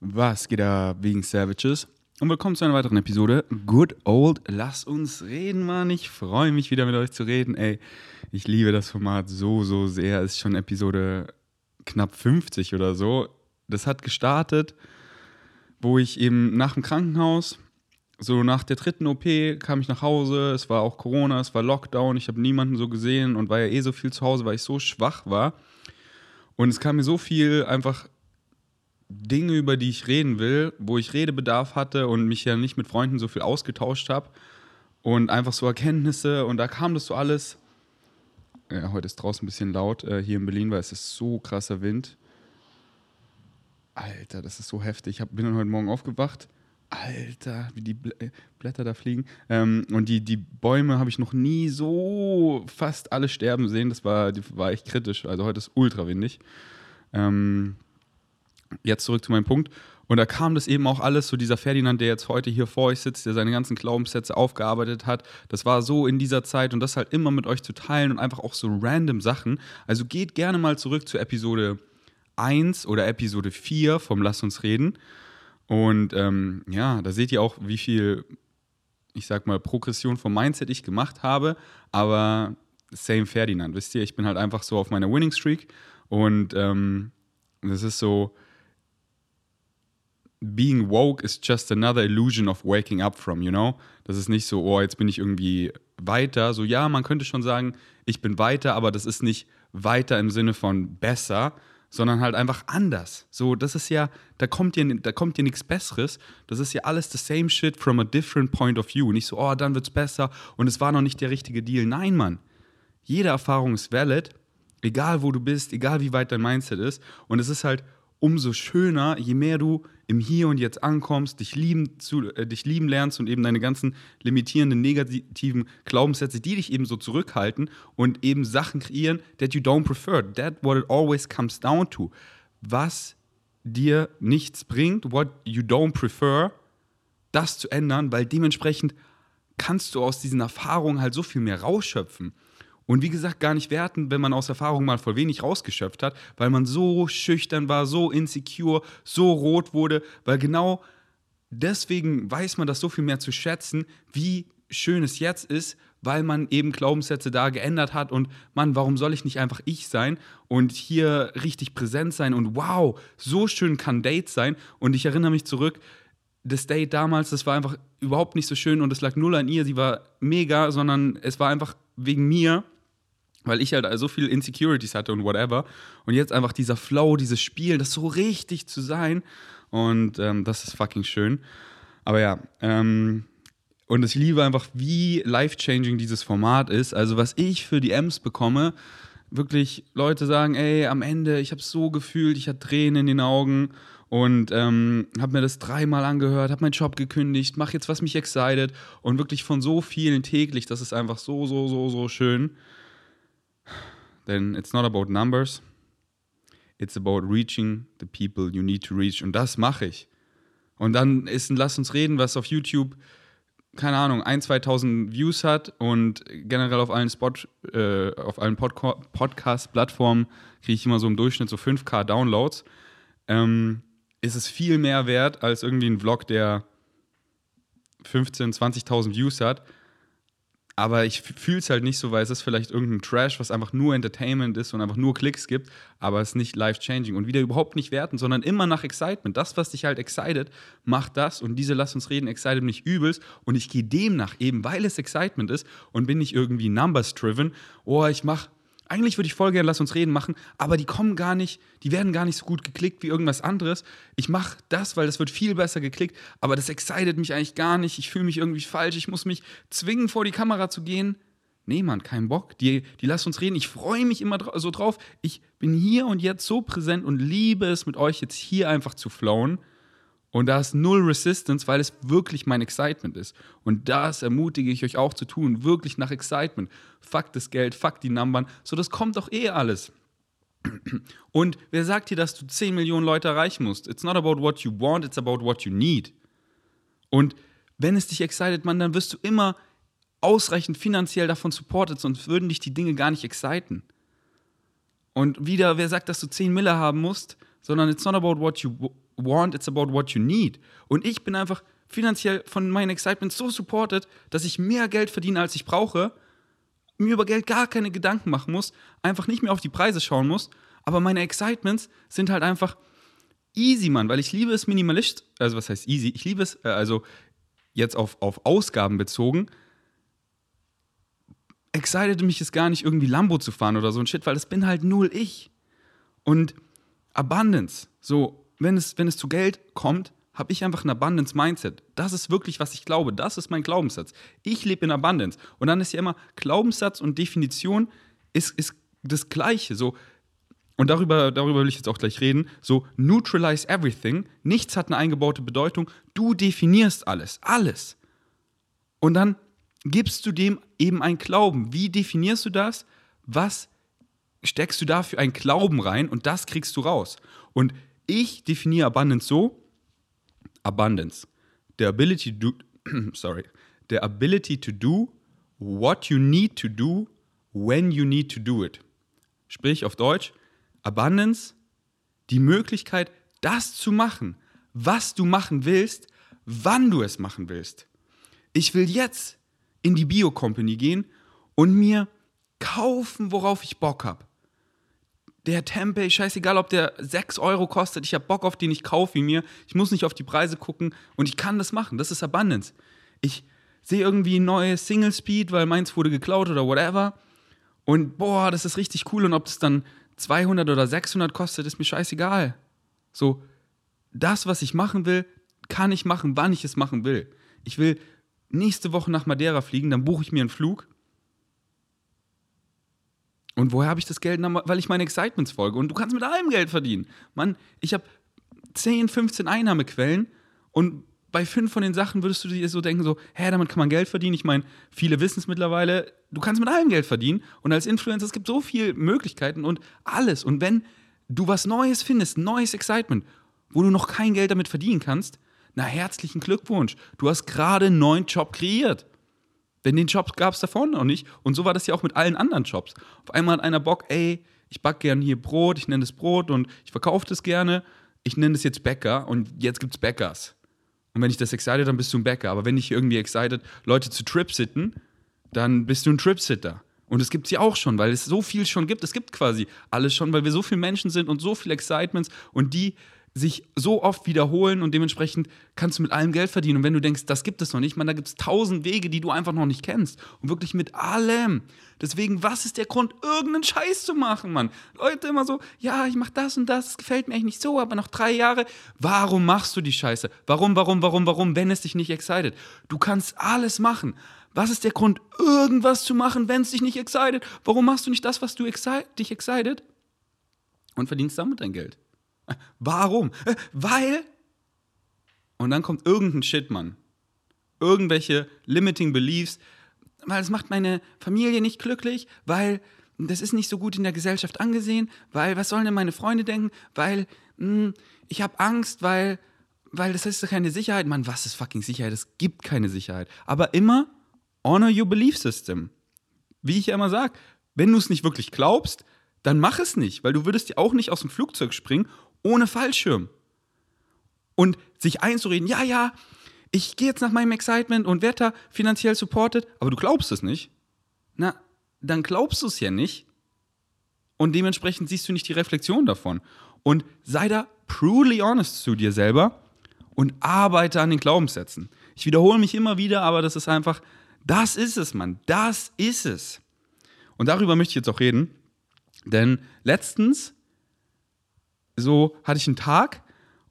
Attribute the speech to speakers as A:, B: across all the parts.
A: Was geht da wegen Savages? Und willkommen zu einer weiteren Episode. Good Old, lass uns reden, Mann. Ich freue mich wieder mit euch zu reden. Ey, ich liebe das Format so, so sehr. Es ist schon Episode knapp 50 oder so. Das hat gestartet, wo ich eben nach dem Krankenhaus, so nach der dritten OP, kam ich nach Hause. Es war auch Corona, es war Lockdown. Ich habe niemanden so gesehen und war ja eh so viel zu Hause, weil ich so schwach war. Und es kam mir so viel einfach Dinge, über die ich reden will, wo ich Redebedarf hatte und mich ja nicht mit Freunden so viel ausgetauscht habe. Und einfach so Erkenntnisse und da kam das so alles. Ja, heute ist draußen ein bisschen laut äh, hier in Berlin, weil es ist so krasser Wind. Alter, das ist so heftig. Ich hab, bin dann heute Morgen aufgewacht. Alter, wie die Blä Blätter da fliegen. Ähm, und die, die Bäume habe ich noch nie so fast alle sterben sehen. Das war, war echt kritisch. Also heute ist ultra windig. Ähm, jetzt zurück zu meinem Punkt. Und da kam das eben auch alles, so dieser Ferdinand, der jetzt heute hier vor euch sitzt, der seine ganzen Glaubenssätze aufgearbeitet hat. Das war so in dieser Zeit und das halt immer mit euch zu teilen und einfach auch so random Sachen. Also geht gerne mal zurück zu Episode 1 oder Episode 4 vom Lass uns reden. Und ähm, ja, da seht ihr auch, wie viel, ich sag mal, Progression vom Mindset ich gemacht habe. Aber same Ferdinand, wisst ihr, ich bin halt einfach so auf meiner Winning Streak und ähm, das ist so, being woke is just another illusion of waking up from, you know? Das ist nicht so, oh, jetzt bin ich irgendwie weiter. So, ja, man könnte schon sagen, ich bin weiter, aber das ist nicht weiter im Sinne von besser, sondern halt einfach anders. So, das ist ja, da kommt dir, da kommt dir nichts Besseres. Das ist ja alles the same shit from a different point of view. Nicht so, oh, dann wird's besser und es war noch nicht der richtige Deal. Nein, Mann. Jede Erfahrung ist valid, egal wo du bist, egal wie weit dein Mindset ist. Und es ist halt umso schöner, je mehr du im Hier und Jetzt ankommst, dich lieben, zu, äh, dich lieben lernst und eben deine ganzen limitierenden, negativen Glaubenssätze, die dich eben so zurückhalten und eben Sachen kreieren, that you don't prefer. That what it always comes down to. Was dir nichts bringt, what you don't prefer, das zu ändern, weil dementsprechend kannst du aus diesen Erfahrungen halt so viel mehr rausschöpfen. Und wie gesagt, gar nicht werten, wenn man aus Erfahrung mal voll wenig rausgeschöpft hat, weil man so schüchtern war, so insecure, so rot wurde, weil genau deswegen weiß man das so viel mehr zu schätzen, wie schön es jetzt ist, weil man eben Glaubenssätze da geändert hat und Mann, warum soll ich nicht einfach ich sein und hier richtig präsent sein und wow, so schön kann Date sein. Und ich erinnere mich zurück, das Date damals, das war einfach überhaupt nicht so schön und es lag null an ihr, sie war mega, sondern es war einfach wegen mir weil ich halt so viel Insecurities hatte und whatever. Und jetzt einfach dieser Flow, dieses Spiel, das so richtig zu sein. Und ähm, das ist fucking schön. Aber ja, ähm, und ich liebe einfach, wie life-changing dieses Format ist. Also, was ich für die M's bekomme, wirklich Leute sagen, ey, am Ende, ich habe so gefühlt, ich hatte Tränen in den Augen und ähm, habe mir das dreimal angehört, habe meinen Job gekündigt, mache jetzt was mich excited und wirklich von so vielen täglich, das ist einfach so, so, so, so schön. Denn it's not about numbers, it's about reaching the people you need to reach. Und das mache ich. Und dann ist ein Lass uns reden, was auf YouTube, keine Ahnung, 1.000, 2.000 Views hat und generell auf allen, Spot, äh, auf allen Pod Podcast-Plattformen kriege ich immer so im Durchschnitt so 5K Downloads. Ähm, ist es viel mehr wert als irgendwie ein Vlog, der 15.000, 20.000 Views hat aber ich fühle es halt nicht so, weil es ist vielleicht irgendein Trash, was einfach nur Entertainment ist und einfach nur Klicks gibt, aber es ist nicht life-changing und wieder überhaupt nicht werten, sondern immer nach Excitement. Das, was dich halt excited, macht das und diese Lass uns reden, excited mich übelst und ich gehe demnach eben, weil es Excitement ist und bin nicht irgendwie numbers-driven, oh, ich mache eigentlich würde ich voll gerne Lass uns reden machen, aber die kommen gar nicht, die werden gar nicht so gut geklickt wie irgendwas anderes. Ich mache das, weil das wird viel besser geklickt, aber das excited mich eigentlich gar nicht. Ich fühle mich irgendwie falsch, ich muss mich zwingen, vor die Kamera zu gehen. Nee, Mann, kein Bock. Die, die lasst uns reden. Ich freue mich immer so drauf. Ich bin hier und jetzt so präsent und liebe es, mit euch jetzt hier einfach zu flowen. Und da ist null Resistance, weil es wirklich mein Excitement ist. Und das ermutige ich euch auch zu tun, wirklich nach Excitement. Fuck das Geld, fuck die Numbern. So, das kommt doch eh alles. Und wer sagt dir, dass du 10 Millionen Leute erreichen musst? It's not about what you want, it's about what you need. Und wenn es dich excited, man, dann wirst du immer ausreichend finanziell davon supported, sonst würden dich die Dinge gar nicht exciten. Und wieder, wer sagt, dass du 10 Mille haben musst, sondern it's not about what you want, it's about what you need. Und ich bin einfach finanziell von meinen Excitements so supported, dass ich mehr Geld verdiene, als ich brauche, mir über Geld gar keine Gedanken machen muss, einfach nicht mehr auf die Preise schauen muss. Aber meine Excitements sind halt einfach easy, Mann, weil ich liebe es minimalist, also was heißt easy? Ich liebe es, äh, also jetzt auf, auf Ausgaben bezogen, excited mich es gar nicht, irgendwie Lambo zu fahren oder so ein Shit, weil das bin halt null ich. Und Abundance, so, wenn es, wenn es zu Geld kommt, habe ich einfach ein Abundance-Mindset. Das ist wirklich, was ich glaube. Das ist mein Glaubenssatz. Ich lebe in Abundance. Und dann ist ja immer Glaubenssatz und Definition ist, ist das Gleiche. So, und darüber, darüber will ich jetzt auch gleich reden. So, neutralize everything. Nichts hat eine eingebaute Bedeutung. Du definierst alles. Alles. Und dann gibst du dem eben ein Glauben. Wie definierst du das? Was steckst du da für ein Glauben rein? Und das kriegst du raus. Und ich definiere Abundance so: Abundance. The ability to do, sorry, the ability to do what you need to do when you need to do it. Sprich auf Deutsch, Abundance, die Möglichkeit, das zu machen, was du machen willst, wann du es machen willst. Ich will jetzt in die Bio-Company gehen und mir kaufen, worauf ich Bock habe. Der Tempeh, scheißegal, ob der 6 Euro kostet, ich habe Bock auf den, ich kaufe ihn mir. Ich muss nicht auf die Preise gucken und ich kann das machen. Das ist Abundance. Ich sehe irgendwie ein neues Single Speed, weil meins wurde geklaut oder whatever. Und boah, das ist richtig cool. Und ob das dann 200 oder 600 kostet, ist mir scheißegal. So, das, was ich machen will, kann ich machen, wann ich es machen will. Ich will nächste Woche nach Madeira fliegen, dann buche ich mir einen Flug. Und woher habe ich das Geld? Weil ich meine Excitements folge. Und du kannst mit allem Geld verdienen. Mann, ich habe 10, 15 Einnahmequellen und bei fünf von den Sachen würdest du dir so denken, so, hä, damit kann man Geld verdienen. Ich meine, viele wissen es mittlerweile, du kannst mit allem Geld verdienen. Und als Influencer, es gibt so viele Möglichkeiten und alles. Und wenn du was Neues findest, neues Excitement, wo du noch kein Geld damit verdienen kannst, na, herzlichen Glückwunsch. Du hast gerade einen neuen Job kreiert. Denn den Job gab es davor noch nicht. Und so war das ja auch mit allen anderen Jobs. Auf einmal hat einer Bock, ey, ich backe gerne hier Brot, ich nenne es Brot und ich verkaufe das gerne. Ich nenne es jetzt Bäcker und jetzt gibt es Bäckers. Und wenn ich das excited, dann bist du ein Bäcker. Aber wenn ich irgendwie excited, Leute zu Tripsitten, dann bist du ein Tripsitter. Und es gibt sie auch schon, weil es so viel schon gibt. Es gibt quasi alles schon, weil wir so viele Menschen sind und so viele Excitements und die sich so oft wiederholen und dementsprechend kannst du mit allem Geld verdienen. Und wenn du denkst, das gibt es noch nicht, man, da gibt es tausend Wege, die du einfach noch nicht kennst. Und wirklich mit allem. Deswegen, was ist der Grund, irgendeinen Scheiß zu machen, Mann? Leute immer so, ja, ich mach das und das, das gefällt mir eigentlich nicht so, aber noch drei Jahre. Warum machst du die Scheiße? Warum, warum, warum, warum, wenn es dich nicht excited? Du kannst alles machen. Was ist der Grund, irgendwas zu machen, wenn es dich nicht excited? Warum machst du nicht das, was du exci dich excited? Und verdienst damit dein Geld. Warum? Äh, weil. Und dann kommt irgendein Shit, Mann. Irgendwelche limiting beliefs, weil es macht meine Familie nicht glücklich, weil das ist nicht so gut in der Gesellschaft angesehen, weil was sollen denn meine Freunde denken, weil mh, hm, ich habe Angst, weil weil das ist keine Sicherheit. Mann, was ist fucking Sicherheit? Es gibt keine Sicherheit. Aber immer honor your belief system. Wie ich ja immer sage, wenn du es nicht wirklich glaubst, dann mach es nicht, weil du würdest dir auch nicht aus dem Flugzeug springen ohne Fallschirm. Und sich einzureden, ja, ja, ich gehe jetzt nach meinem Excitement und werde da finanziell supported, aber du glaubst es nicht. Na, dann glaubst du es ja nicht. Und dementsprechend siehst du nicht die Reflexion davon. Und sei da brutally honest zu dir selber und arbeite an den Glaubenssätzen. Ich wiederhole mich immer wieder, aber das ist einfach, das ist es, Mann. Das ist es. Und darüber möchte ich jetzt auch reden. Denn letztens so hatte ich einen Tag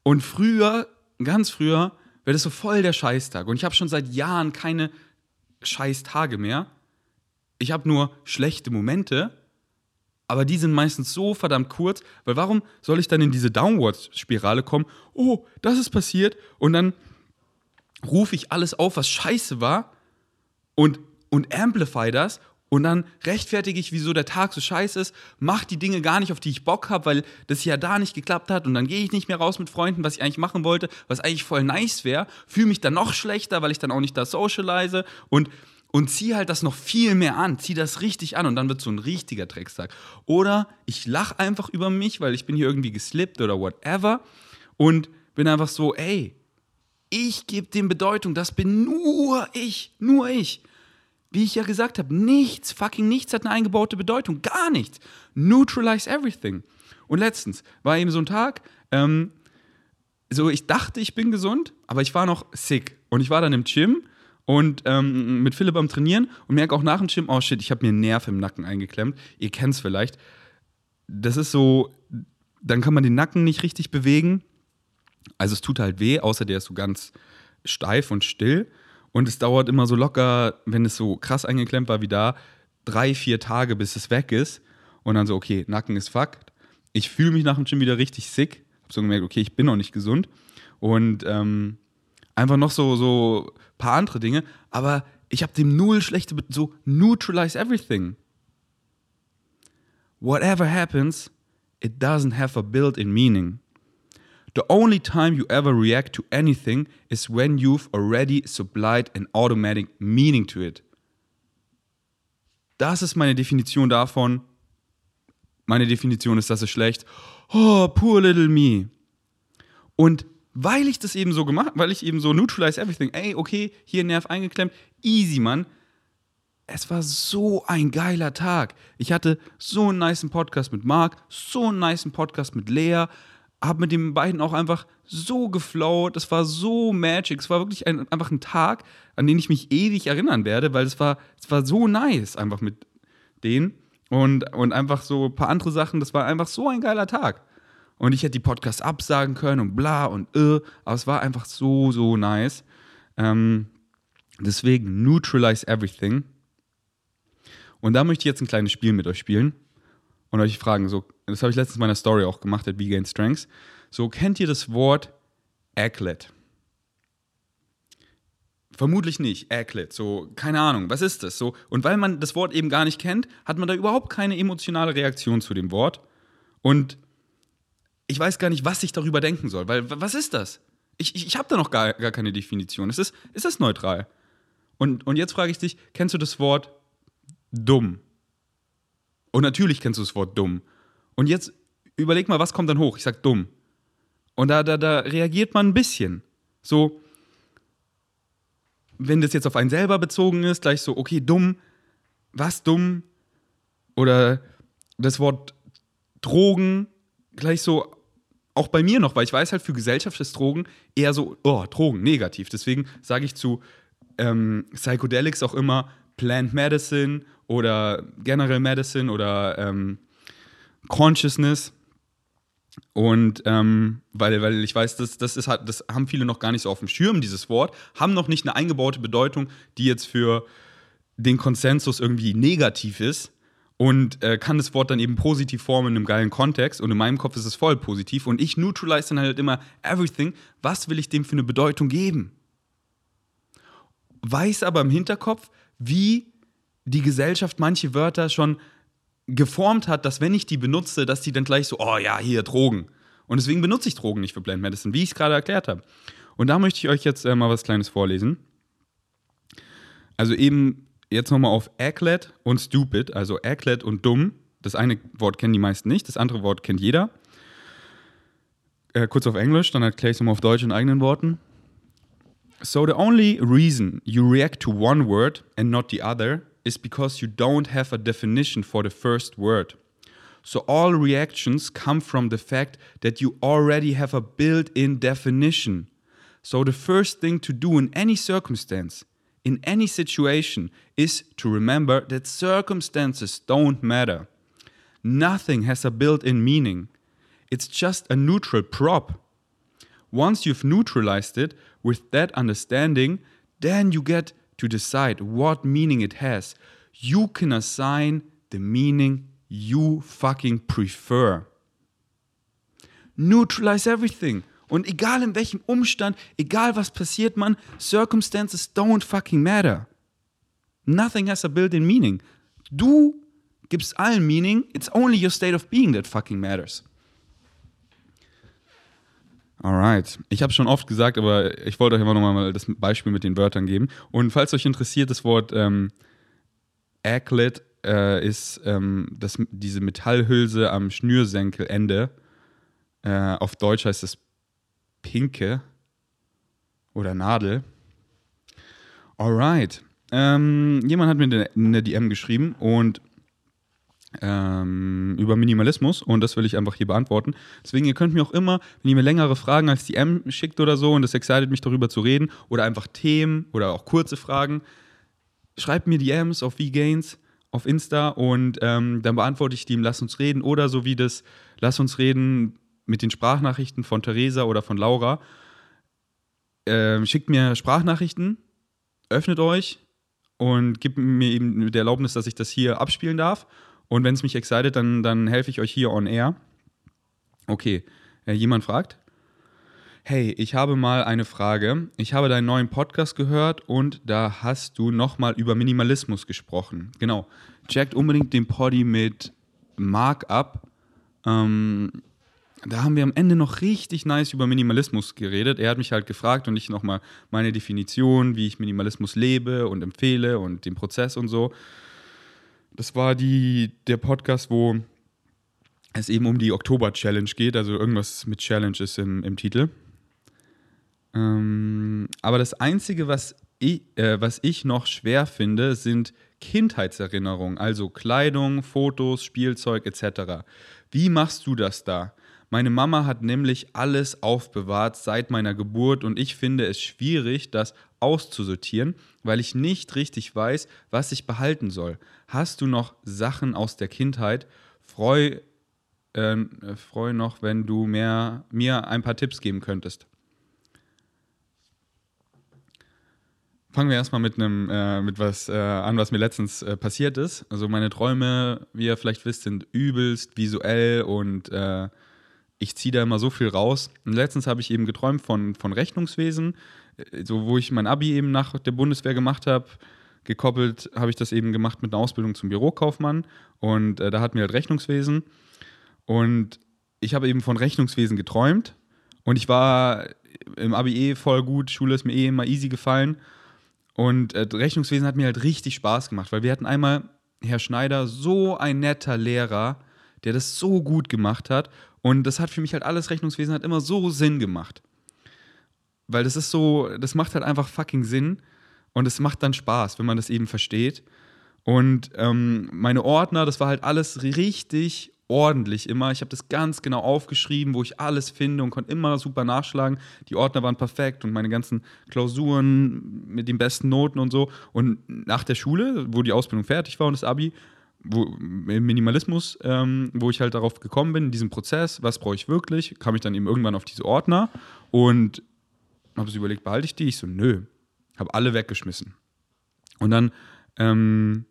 A: und früher, ganz früher, wäre das so voll der Scheißtag. Und ich habe schon seit Jahren keine Scheißtage mehr. Ich habe nur schlechte Momente, aber die sind meistens so verdammt kurz, weil warum soll ich dann in diese Downward-Spirale kommen? Oh, das ist passiert und dann rufe ich alles auf, was scheiße war und, und amplify das und dann rechtfertige ich, wieso der Tag so scheiße ist, mach die Dinge gar nicht, auf die ich Bock habe, weil das ja da nicht geklappt hat. Und dann gehe ich nicht mehr raus mit Freunden, was ich eigentlich machen wollte, was eigentlich voll nice wäre. Fühle mich dann noch schlechter, weil ich dann auch nicht da socialize und, und ziehe halt das noch viel mehr an. Zieh das richtig an und dann wird so ein richtiger Dreckstag. Oder ich lache einfach über mich, weil ich bin hier irgendwie geslippt oder whatever. Und bin einfach so, ey, ich gebe dem Bedeutung, das bin nur ich, nur ich. Wie ich ja gesagt habe, nichts, fucking nichts hat eine eingebaute Bedeutung, gar nichts. Neutralize everything. Und letztens war eben so ein Tag, ähm, so ich dachte, ich bin gesund, aber ich war noch sick. Und ich war dann im Gym und ähm, mit Philipp am Trainieren und merke auch nach dem Gym, oh shit, ich habe mir einen Nerv im Nacken eingeklemmt. Ihr kennt es vielleicht. Das ist so, dann kann man den Nacken nicht richtig bewegen. Also es tut halt weh, außer der ist so ganz steif und still. Und es dauert immer so locker, wenn es so krass eingeklemmt war wie da, drei, vier Tage, bis es weg ist. Und dann so, okay, Nacken ist fucked. Ich fühle mich nach dem Gym wieder richtig sick. Hab so gemerkt, okay, ich bin noch nicht gesund. Und ähm, einfach noch so, so ein paar andere Dinge. Aber ich habe dem null schlechte, so neutralize everything. Whatever happens, it doesn't have a built-in meaning. The only time you ever react to anything is when you've already supplied an automatic meaning to it. Das ist meine Definition davon. Meine Definition ist, das ist schlecht. Oh, poor little me. Und weil ich das eben so gemacht, weil ich eben so neutralize everything, ey, okay, hier Nerv eingeklemmt, easy, Mann. Es war so ein geiler Tag. Ich hatte so einen niceen Podcast mit Marc, so einen niceen Podcast mit Lea, habe mit den beiden auch einfach so geflowt. Es war so magic. Es war wirklich ein, einfach ein Tag, an den ich mich ewig erinnern werde, weil es war, es war so nice einfach mit denen. Und, und einfach so ein paar andere Sachen. Das war einfach so ein geiler Tag. Und ich hätte die Podcasts absagen können und bla und äh, aber es war einfach so, so nice. Ähm, deswegen neutralize everything. Und da möchte ich jetzt ein kleines Spiel mit euch spielen und euch fragen, so, das habe ich letztens in meiner Story auch gemacht, at Gain Strengths. So, kennt ihr das Wort Aglet? Vermutlich nicht, Aglet. So, keine Ahnung, was ist das? So, und weil man das Wort eben gar nicht kennt, hat man da überhaupt keine emotionale Reaktion zu dem Wort. Und ich weiß gar nicht, was ich darüber denken soll, weil was ist das? Ich, ich, ich habe da noch gar, gar keine Definition. Es ist, ist das neutral? Und, und jetzt frage ich dich, kennst du das Wort dumm? Und natürlich kennst du das Wort dumm. Und jetzt überleg mal, was kommt dann hoch? Ich sag dumm. Und da, da, da reagiert man ein bisschen. So, wenn das jetzt auf einen selber bezogen ist, gleich so, okay, dumm, was dumm? Oder das Wort Drogen, gleich so, auch bei mir noch, weil ich weiß halt, für Gesellschaft ist Drogen eher so, oh, Drogen, negativ. Deswegen sage ich zu ähm, Psychedelics auch immer Plant Medicine oder General Medicine oder ähm, Consciousness. Und ähm, weil, weil ich weiß, das, das, ist, das haben viele noch gar nicht so auf dem Schirm, dieses Wort, haben noch nicht eine eingebaute Bedeutung, die jetzt für den Konsensus irgendwie negativ ist und äh, kann das Wort dann eben positiv formen in einem geilen Kontext. Und in meinem Kopf ist es voll positiv. Und ich neutralize dann halt immer everything. Was will ich dem für eine Bedeutung geben? Weiß aber im Hinterkopf, wie die Gesellschaft manche Wörter schon geformt hat, dass wenn ich die benutze, dass die dann gleich so, oh ja, hier Drogen. Und deswegen benutze ich Drogen nicht für Blend Medicine, wie ich es gerade erklärt habe. Und da möchte ich euch jetzt äh, mal was Kleines vorlesen. Also eben jetzt nochmal auf Acklet und Stupid, also Acklet und dumm. Das eine Wort kennen die meisten nicht, das andere Wort kennt jeder. Äh, kurz auf Englisch, dann erkläre ich es nochmal auf Deutsch in eigenen Worten. So the only reason you react to one word and not the other is because you don't have a definition for the first word. So all reactions come from the fact that you already have a built in definition. So the first thing to do in any circumstance, in any situation, is to remember that circumstances don't matter. Nothing has a built in meaning. It's just a neutral prop. Once you've neutralized it with that understanding, then you get to decide what meaning it has. You can assign the meaning you fucking prefer. Neutralize everything. Und egal in welchem Umstand, egal was passiert, man, circumstances don't fucking matter. Nothing has a built-in meaning. Du gibst allen Meaning, it's only your state of being that fucking matters. Alright. Ich habe schon oft gesagt, aber ich wollte euch immer nochmal das Beispiel mit den Wörtern geben. Und falls euch interessiert, das Wort ähm, Aglet äh, ist ähm, das, diese Metallhülse am Schnürsenkelende. Äh, auf Deutsch heißt es Pinke oder Nadel. Alright. Ähm, jemand hat mir eine DM geschrieben und ähm, über Minimalismus und das will ich einfach hier beantworten. Deswegen, ihr könnt mir auch immer, wenn ihr mir längere Fragen als DM schickt oder so und das excited mich darüber zu reden oder einfach Themen oder auch kurze Fragen, schreibt mir DMs auf VGains auf Insta und ähm, dann beantworte ich die im Lass uns reden oder so wie das Lass uns reden mit den Sprachnachrichten von Theresa oder von Laura. Ähm, schickt mir Sprachnachrichten, öffnet euch und gibt mir eben die Erlaubnis, dass ich das hier abspielen darf. Und wenn es mich excited, dann, dann helfe ich euch hier on air. Okay, äh, jemand fragt. Hey, ich habe mal eine Frage. Ich habe deinen neuen Podcast gehört und da hast du nochmal über Minimalismus gesprochen. Genau. Checkt unbedingt den Poddy mit Mark ab. Ähm, da haben wir am Ende noch richtig nice über Minimalismus geredet. Er hat mich halt gefragt und ich nochmal meine Definition, wie ich Minimalismus lebe und empfehle und den Prozess und so. Das war die, der Podcast, wo es eben um die Oktober-Challenge geht, also irgendwas mit Challenge ist im, im Titel. Ähm, aber das Einzige, was ich, äh, was ich noch schwer finde, sind Kindheitserinnerungen, also Kleidung, Fotos, Spielzeug etc. Wie machst du das da? Meine Mama hat nämlich alles aufbewahrt seit meiner Geburt und ich finde es schwierig, das auszusortieren, weil ich nicht richtig weiß, was ich behalten soll. Hast du noch Sachen aus der Kindheit? Freu, äh, freu noch, wenn du mehr, mir ein paar Tipps geben könntest. Fangen wir erstmal mit einem äh, mit was äh, an, was mir letztens äh, passiert ist. Also meine Träume, wie ihr vielleicht wisst, sind übelst visuell und äh, ich ziehe da immer so viel raus. Und letztens habe ich eben geträumt von, von Rechnungswesen, äh, so wo ich mein Abi eben nach der Bundeswehr gemacht habe. Gekoppelt habe ich das eben gemacht mit einer Ausbildung zum Bürokaufmann und äh, da hatten wir halt Rechnungswesen. Und ich habe eben von Rechnungswesen geträumt und ich war im Abi eh voll gut, Schule ist mir eh immer easy gefallen. Und äh, Rechnungswesen hat mir halt richtig Spaß gemacht, weil wir hatten einmal Herr Schneider, so ein netter Lehrer, der das so gut gemacht hat. Und das hat für mich halt alles Rechnungswesen hat immer so Sinn gemacht. Weil das ist so, das macht halt einfach fucking Sinn und es macht dann Spaß, wenn man das eben versteht. Und ähm, meine Ordner, das war halt alles richtig ordentlich immer. Ich habe das ganz genau aufgeschrieben, wo ich alles finde und konnte immer super nachschlagen. Die Ordner waren perfekt und meine ganzen Klausuren mit den besten Noten und so. Und nach der Schule, wo die Ausbildung fertig war und das Abi, wo, im Minimalismus, ähm, wo ich halt darauf gekommen bin, in diesem Prozess, was brauche ich wirklich, kam ich dann eben irgendwann auf diese Ordner und habe so überlegt, behalte ich die? Ich so, nö, habe alle weggeschmissen. Und dann ähm,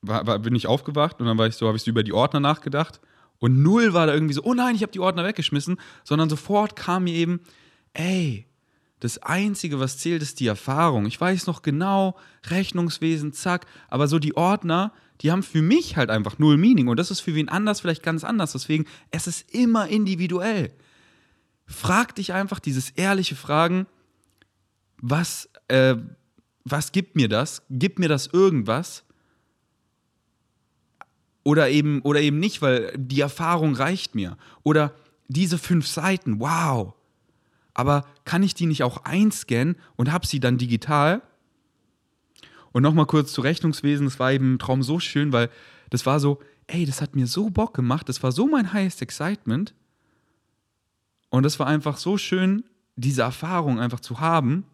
A: war, war, bin ich aufgewacht und dann war ich so, habe ich so über die Ordner nachgedacht und null war da irgendwie so, oh nein, ich habe die Ordner weggeschmissen, sondern sofort kam mir eben, ey, das Einzige, was zählt, ist die Erfahrung. Ich weiß noch genau, Rechnungswesen, zack, aber so die Ordner, die haben für mich halt einfach null Meaning und das ist für wen anders vielleicht ganz anders. Deswegen, es ist immer individuell. Frag dich einfach dieses ehrliche Fragen, was, äh, was gibt mir das? Gibt mir das irgendwas? Oder eben, oder eben nicht, weil die Erfahrung reicht mir. Oder diese fünf Seiten, wow. Aber kann ich die nicht auch einscannen und habe sie dann digital? Und nochmal kurz zu Rechnungswesen, das war eben ein Traum so schön, weil das war so, ey, das hat mir so Bock gemacht, das war so mein highest excitement. Und das war einfach so schön, diese Erfahrung einfach zu haben.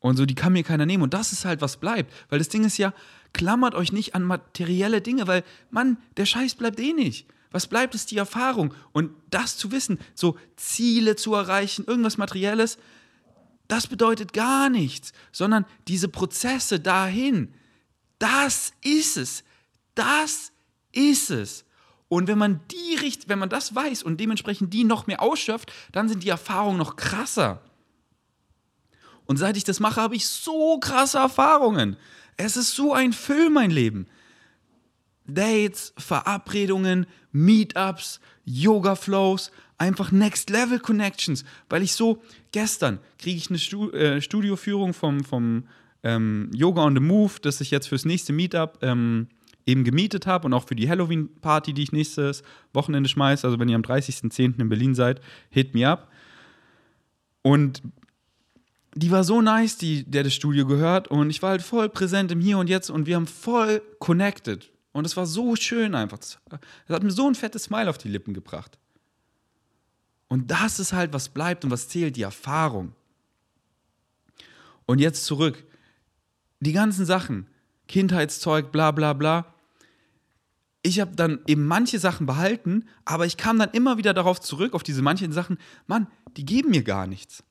A: Und so, die kann mir keiner nehmen. Und das ist halt, was bleibt. Weil das Ding ist ja, klammert euch nicht an materielle Dinge, weil, Mann, der Scheiß bleibt eh nicht. Was bleibt, ist die Erfahrung. Und das zu wissen, so Ziele zu erreichen, irgendwas Materielles, das bedeutet gar nichts, sondern diese Prozesse dahin, das ist es. Das ist es. Und wenn man die wenn man das weiß und dementsprechend die noch mehr ausschöpft, dann sind die Erfahrungen noch krasser. Und seit ich das mache, habe ich so krasse Erfahrungen. Es ist so ein Film, mein Leben. Dates, Verabredungen, Meetups, Yoga-Flows, einfach Next Level Connections, weil ich so, gestern kriege ich eine Stu äh, Studioführung vom, vom ähm, Yoga on the Move, das ich jetzt fürs nächste Meetup ähm, eben gemietet habe und auch für die Halloween-Party, die ich nächstes Wochenende schmeiße. Also wenn ihr am 30.10. in Berlin seid, hit me up. Und die war so nice, die, der das Studio gehört. Und ich war halt voll präsent im Hier und Jetzt und wir haben voll connected. Und es war so schön einfach. Das hat mir so ein fettes Smile auf die Lippen gebracht. Und das ist halt, was bleibt und was zählt, die Erfahrung. Und jetzt zurück. Die ganzen Sachen, Kindheitszeug, bla bla bla. Ich habe dann eben manche Sachen behalten, aber ich kam dann immer wieder darauf zurück, auf diese manchen Sachen, Mann, die geben mir gar nichts.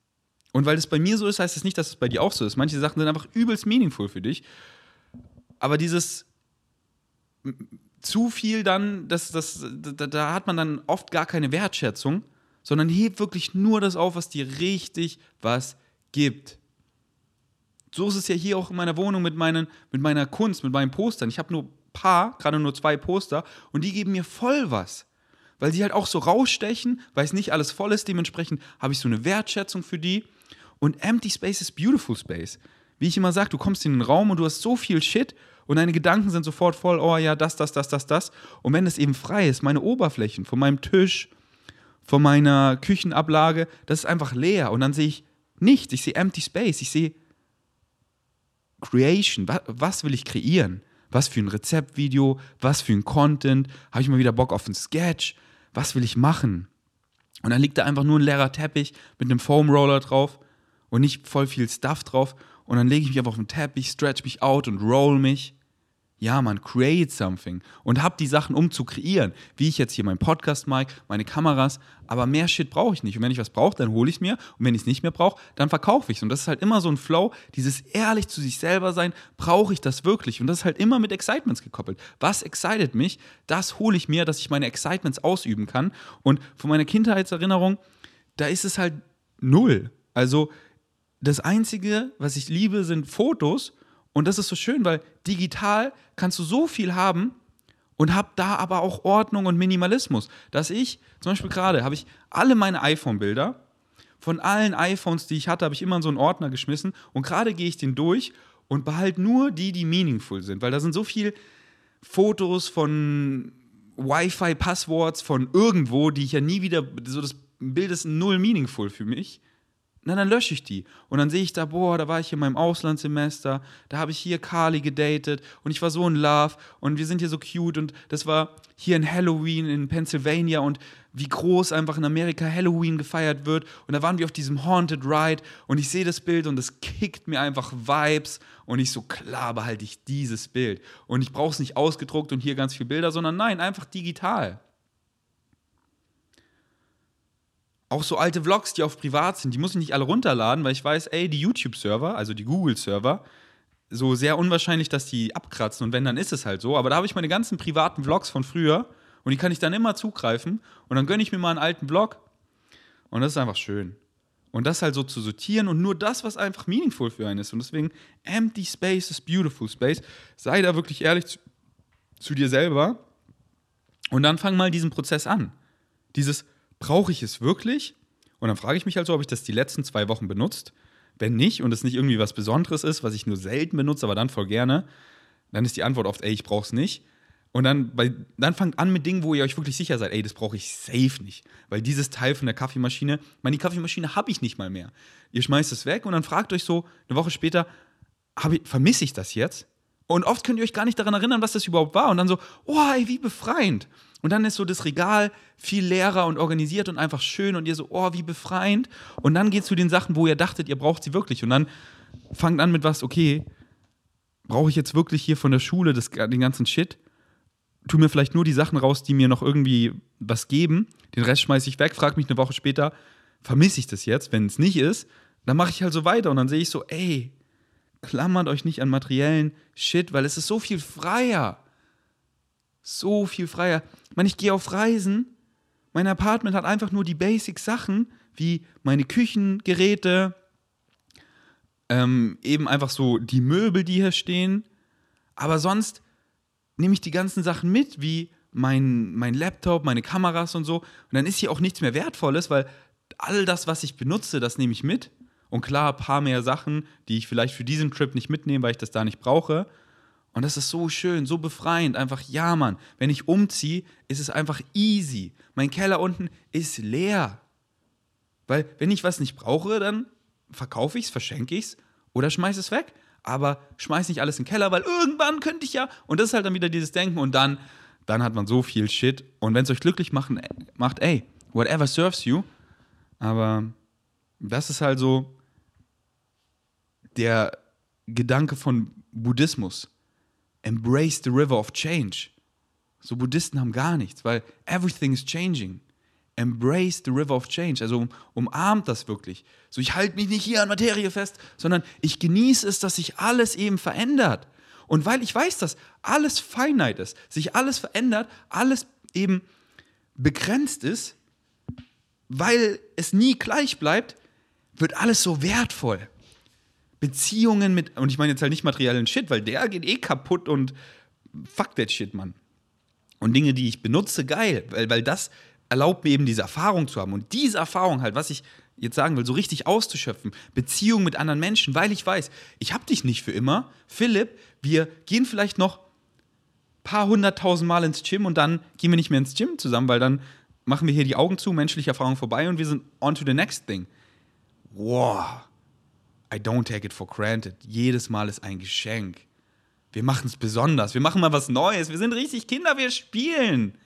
A: Und weil das bei mir so ist, heißt es das nicht, dass es bei dir auch so ist. Manche Sachen sind einfach übelst meaningful für dich. Aber dieses zu viel dann, das, das, da, da hat man dann oft gar keine Wertschätzung, sondern hebt wirklich nur das auf, was dir richtig was gibt. So ist es ja hier auch in meiner Wohnung mit, meinen, mit meiner Kunst, mit meinen Postern. Ich habe nur ein paar, gerade nur zwei Poster, und die geben mir voll was. Weil sie halt auch so rausstechen, weil es nicht alles voll ist. Dementsprechend habe ich so eine Wertschätzung für die. Und Empty Space ist Beautiful Space. Wie ich immer sage, du kommst in den Raum und du hast so viel Shit und deine Gedanken sind sofort voll, oh ja, das, das, das, das, das. Und wenn es eben frei ist, meine Oberflächen von meinem Tisch, von meiner Küchenablage, das ist einfach leer. Und dann sehe ich nichts. Ich sehe Empty Space. Ich sehe Creation, was will ich kreieren? Was für ein Rezeptvideo, was für ein Content? Habe ich mal wieder Bock auf ein Sketch? Was will ich machen? Und dann liegt da einfach nur ein leerer Teppich mit einem Foam Roller drauf und nicht voll viel Stuff drauf. Und dann lege ich mich einfach auf den Teppich, stretch mich out und roll mich ja, man, create something und hab die Sachen, um zu kreieren. Wie ich jetzt hier mein Podcast-Mic, meine Kameras, aber mehr Shit brauche ich nicht. Und wenn ich was brauche, dann hole ich es mir. Und wenn ich es nicht mehr brauche, dann verkaufe ich es. Und das ist halt immer so ein Flow, dieses ehrlich zu sich selber sein, brauche ich das wirklich? Und das ist halt immer mit Excitements gekoppelt. Was excited mich? Das hole ich mir, dass ich meine Excitements ausüben kann. Und von meiner Kindheitserinnerung, da ist es halt null. Also das Einzige, was ich liebe, sind Fotos und das ist so schön, weil digital kannst du so viel haben und hab da aber auch Ordnung und Minimalismus. Dass ich, zum Beispiel gerade, habe ich alle meine iPhone-Bilder, von allen iPhones, die ich hatte, habe ich immer in so einen Ordner geschmissen und gerade gehe ich den durch und behalte nur die, die meaningful sind, weil da sind so viele Fotos von Wi-Fi-Passworts von irgendwo, die ich ja nie wieder, so das Bild ist null meaningful für mich. Na, dann lösche ich die. Und dann sehe ich da, boah, da war ich in meinem Auslandssemester, da habe ich hier Carly gedatet und ich war so in Love und wir sind hier so cute und das war hier in Halloween in Pennsylvania und wie groß einfach in Amerika Halloween gefeiert wird. Und da waren wir auf diesem Haunted Ride und ich sehe das Bild und es kickt mir einfach Vibes und ich so, klar behalte ich dieses Bild. Und ich brauche es nicht ausgedruckt und hier ganz viele Bilder, sondern nein, einfach digital. Auch so alte Vlogs, die auf privat sind, die muss ich nicht alle runterladen, weil ich weiß, ey, die YouTube-Server, also die Google-Server, so sehr unwahrscheinlich, dass die abkratzen und wenn, dann ist es halt so. Aber da habe ich meine ganzen privaten Vlogs von früher und die kann ich dann immer zugreifen und dann gönne ich mir mal einen alten Vlog und das ist einfach schön. Und das halt so zu sortieren und nur das, was einfach meaningful für einen ist. Und deswegen, empty space is beautiful space. Sei da wirklich ehrlich zu, zu dir selber und dann fang mal diesen Prozess an. Dieses, brauche ich es wirklich? Und dann frage ich mich halt so, ob ich das die letzten zwei Wochen benutzt. Wenn nicht und es nicht irgendwie was Besonderes ist, was ich nur selten benutze, aber dann voll gerne, dann ist die Antwort oft, ey, ich brauche es nicht. Und dann, bei, dann fangt an mit Dingen, wo ihr euch wirklich sicher seid, ey, das brauche ich safe nicht. Weil dieses Teil von der Kaffeemaschine, meine, die Kaffeemaschine habe ich nicht mal mehr. Ihr schmeißt es weg und dann fragt euch so eine Woche später, vermisse ich das jetzt? Und oft könnt ihr euch gar nicht daran erinnern, was das überhaupt war. Und dann so, oh, ey, wie befreiend. Und dann ist so das Regal viel leerer und organisiert und einfach schön und ihr so, oh, wie befreiend. Und dann geht zu den Sachen, wo ihr dachtet, ihr braucht sie wirklich. Und dann fangt an mit was, okay, brauche ich jetzt wirklich hier von der Schule das, den ganzen Shit? Tu mir vielleicht nur die Sachen raus, die mir noch irgendwie was geben. Den Rest schmeiße ich weg, frage mich eine Woche später, vermisse ich das jetzt? Wenn es nicht ist, dann mache ich halt so weiter. Und dann sehe ich so, ey, klammert euch nicht an materiellen Shit, weil es ist so viel freier so viel freier. Ich meine, ich gehe auf Reisen. Mein Apartment hat einfach nur die Basic-Sachen, wie meine Küchengeräte, ähm, eben einfach so die Möbel, die hier stehen. Aber sonst nehme ich die ganzen Sachen mit, wie mein, mein Laptop, meine Kameras und so. Und dann ist hier auch nichts mehr Wertvolles, weil all das, was ich benutze, das nehme ich mit. Und klar, ein paar mehr Sachen, die ich vielleicht für diesen Trip nicht mitnehme, weil ich das da nicht brauche. Und das ist so schön, so befreiend. Einfach, ja, Mann, wenn ich umziehe, ist es einfach easy. Mein Keller unten ist leer. Weil wenn ich was nicht brauche, dann verkaufe ich es, verschenke ich es oder schmeiße es weg. Aber schmeiß nicht alles in den Keller, weil irgendwann könnte ich ja. Und das ist halt dann wieder dieses Denken und dann, dann hat man so viel Shit. Und wenn es euch glücklich machen, macht, ey, whatever serves you. Aber das ist halt so der Gedanke von Buddhismus. Embrace the river of change. So Buddhisten haben gar nichts, weil everything is changing. Embrace the river of change. Also um, umarmt das wirklich. So, ich halte mich nicht hier an Materie fest, sondern ich genieße es, dass sich alles eben verändert. Und weil ich weiß, dass alles finite ist, sich alles verändert, alles eben begrenzt ist, weil es nie gleich bleibt, wird alles so wertvoll. Beziehungen mit, und ich meine jetzt halt nicht materiellen Shit, weil der geht eh kaputt und fuck that shit, Mann. Und Dinge, die ich benutze, geil, weil, weil das erlaubt mir eben diese Erfahrung zu haben. Und diese Erfahrung halt, was ich jetzt sagen will, so richtig auszuschöpfen, Beziehung mit anderen Menschen, weil ich weiß, ich hab dich nicht für immer. Philipp, wir gehen vielleicht noch paar hunderttausend Mal ins Gym und dann gehen wir nicht mehr ins Gym zusammen, weil dann machen wir hier die Augen zu, menschliche Erfahrung vorbei und wir sind on to the next thing. Wow. I don't take it for granted. Jedes Mal ist ein Geschenk. Wir machen es besonders. Wir machen mal was Neues. Wir sind richtig Kinder, wir spielen.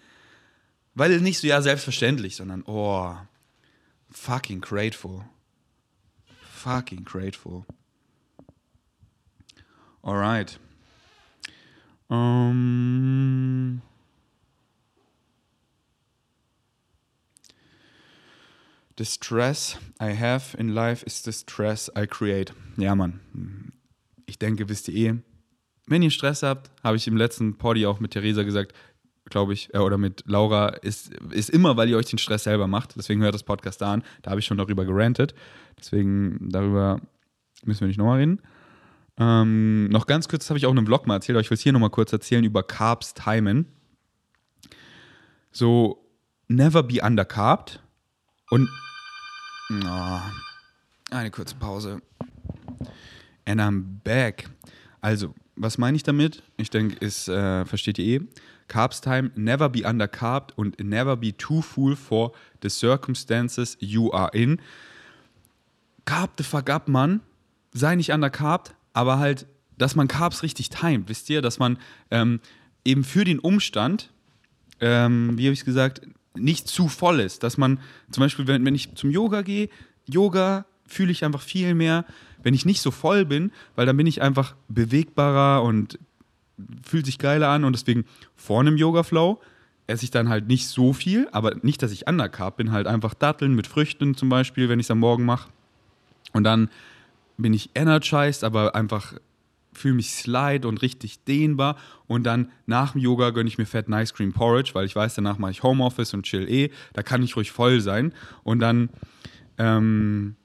A: Weil nicht so, ja, selbstverständlich, sondern, oh, fucking grateful. Fucking grateful. Alright. Um, the stress I have in life is the stress I create. Ja, Mann. Ich denke, wisst ihr eh, wenn ihr Stress habt, habe ich im letzten Poddy auch mit Theresa gesagt, glaube ich, äh, oder mit Laura, ist, ist immer, weil ihr euch den Stress selber macht. Deswegen hört das Podcast da an. Da habe ich schon darüber gerantet. Deswegen darüber müssen wir nicht nochmal reden. Ähm, noch ganz kurz, das habe ich auch in einem Vlog mal erzählt, aber ich will es hier nochmal kurz erzählen über Carbs timen. So, never be undercarbt. Und. Oh, eine kurze Pause. And I'm back. Also, was meine ich damit? Ich denke, ist, äh, versteht ihr eh. Carbs time, never be undercarbt und never be too full for the circumstances you are in. Carb the fuck up, Mann. Sei nicht undercarbt, aber halt, dass man Carbs richtig timet, wisst ihr? Dass man ähm, eben für den Umstand, ähm, wie habe ich es gesagt, nicht zu voll ist. Dass man zum Beispiel, wenn, wenn ich zum Yoga gehe, Yoga fühle ich einfach viel mehr, wenn ich nicht so voll bin, weil dann bin ich einfach bewegbarer und fühlt sich geiler an und deswegen vor einem Yoga-Flow esse ich dann halt nicht so viel, aber nicht, dass ich undercarb bin, halt einfach Datteln mit Früchten zum Beispiel, wenn ich es am Morgen mache. Und dann bin ich energized, aber einfach fühle mich slide und richtig dehnbar. Und dann nach dem Yoga gönne ich mir Fett Nice Cream Porridge, weil ich weiß, danach mache ich Homeoffice und chill eh. Da kann ich ruhig voll sein. Und dann ähm,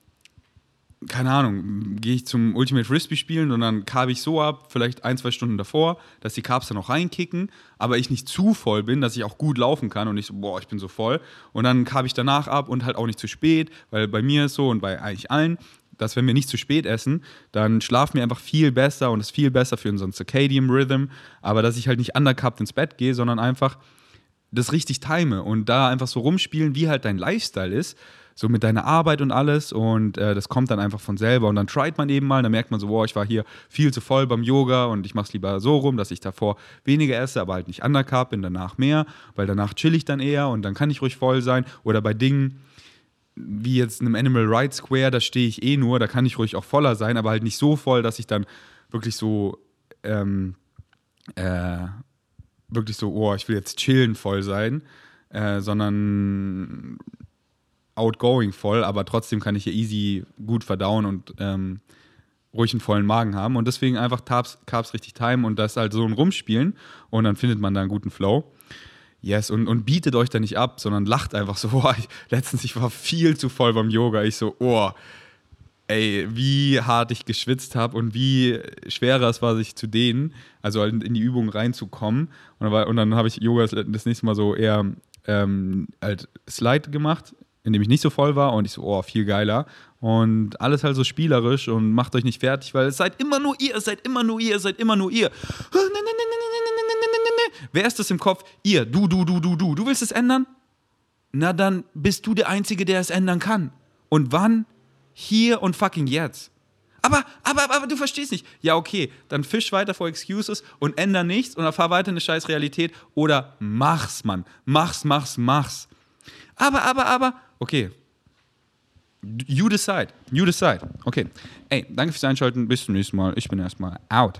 A: keine Ahnung, gehe ich zum Ultimate Frisbee spielen und dann carb ich so ab, vielleicht ein, zwei Stunden davor, dass die Carbs dann auch reinkicken, aber ich nicht zu voll bin, dass ich auch gut laufen kann und nicht so, boah, ich bin so voll. Und dann carb ich danach ab und halt auch nicht zu spät, weil bei mir ist so und bei eigentlich allen, dass wenn wir nicht zu spät essen, dann schlafen wir einfach viel besser und ist viel besser für unseren Circadian Rhythm, aber dass ich halt nicht undercupped ins Bett gehe, sondern einfach das richtig time und da einfach so rumspielen, wie halt dein Lifestyle ist so mit deiner Arbeit und alles. Und äh, das kommt dann einfach von selber. Und dann tried man eben mal, dann merkt man so, wow, ich war hier viel zu voll beim Yoga und ich mache es lieber so rum, dass ich davor weniger esse, aber halt nicht undercarb bin, danach mehr, weil danach chill ich dann eher und dann kann ich ruhig voll sein. Oder bei Dingen, wie jetzt einem Animal Rights Square, da stehe ich eh nur, da kann ich ruhig auch voller sein, aber halt nicht so voll, dass ich dann wirklich so, ähm, äh, wirklich so, oh, ich will jetzt chillen voll sein, äh, sondern outgoing voll, aber trotzdem kann ich hier easy gut verdauen und ähm, ruhig einen vollen Magen haben. Und deswegen einfach Carbs richtig timen und das halt so ein Rumspielen und dann findet man da einen guten Flow. Yes, und, und bietet euch da nicht ab, sondern lacht einfach so. Oh, ich, letztens, ich war viel zu voll beim Yoga. Ich so, oh, ey, wie hart ich geschwitzt habe und wie schwerer es war, sich zu dehnen, also halt in die Übung reinzukommen. Und dann, dann habe ich Yoga das nächste Mal so eher ähm, halt Slide gemacht, in dem ich nicht so voll war und ich so, oh, viel geiler. Und alles halt so spielerisch und macht euch nicht fertig, weil es seid immer nur ihr, es seid immer nur ihr, es seid immer nur ihr. Wer ist das im Kopf? Ihr, du, du, du, du, du. Du willst es ändern? Na dann bist du der Einzige, der es ändern kann. Und wann? Hier und fucking jetzt. Aber, aber, aber, aber du verstehst nicht. Ja, okay, dann fisch weiter vor Excuses und änder nichts und fahr weiter eine scheiß Realität oder mach's, Mann. Mach's, mach's, mach's. Aber, aber, aber, okay. You decide. You decide. Okay. Ey, danke fürs Einschalten. Bis zum nächsten Mal. Ich bin erstmal out.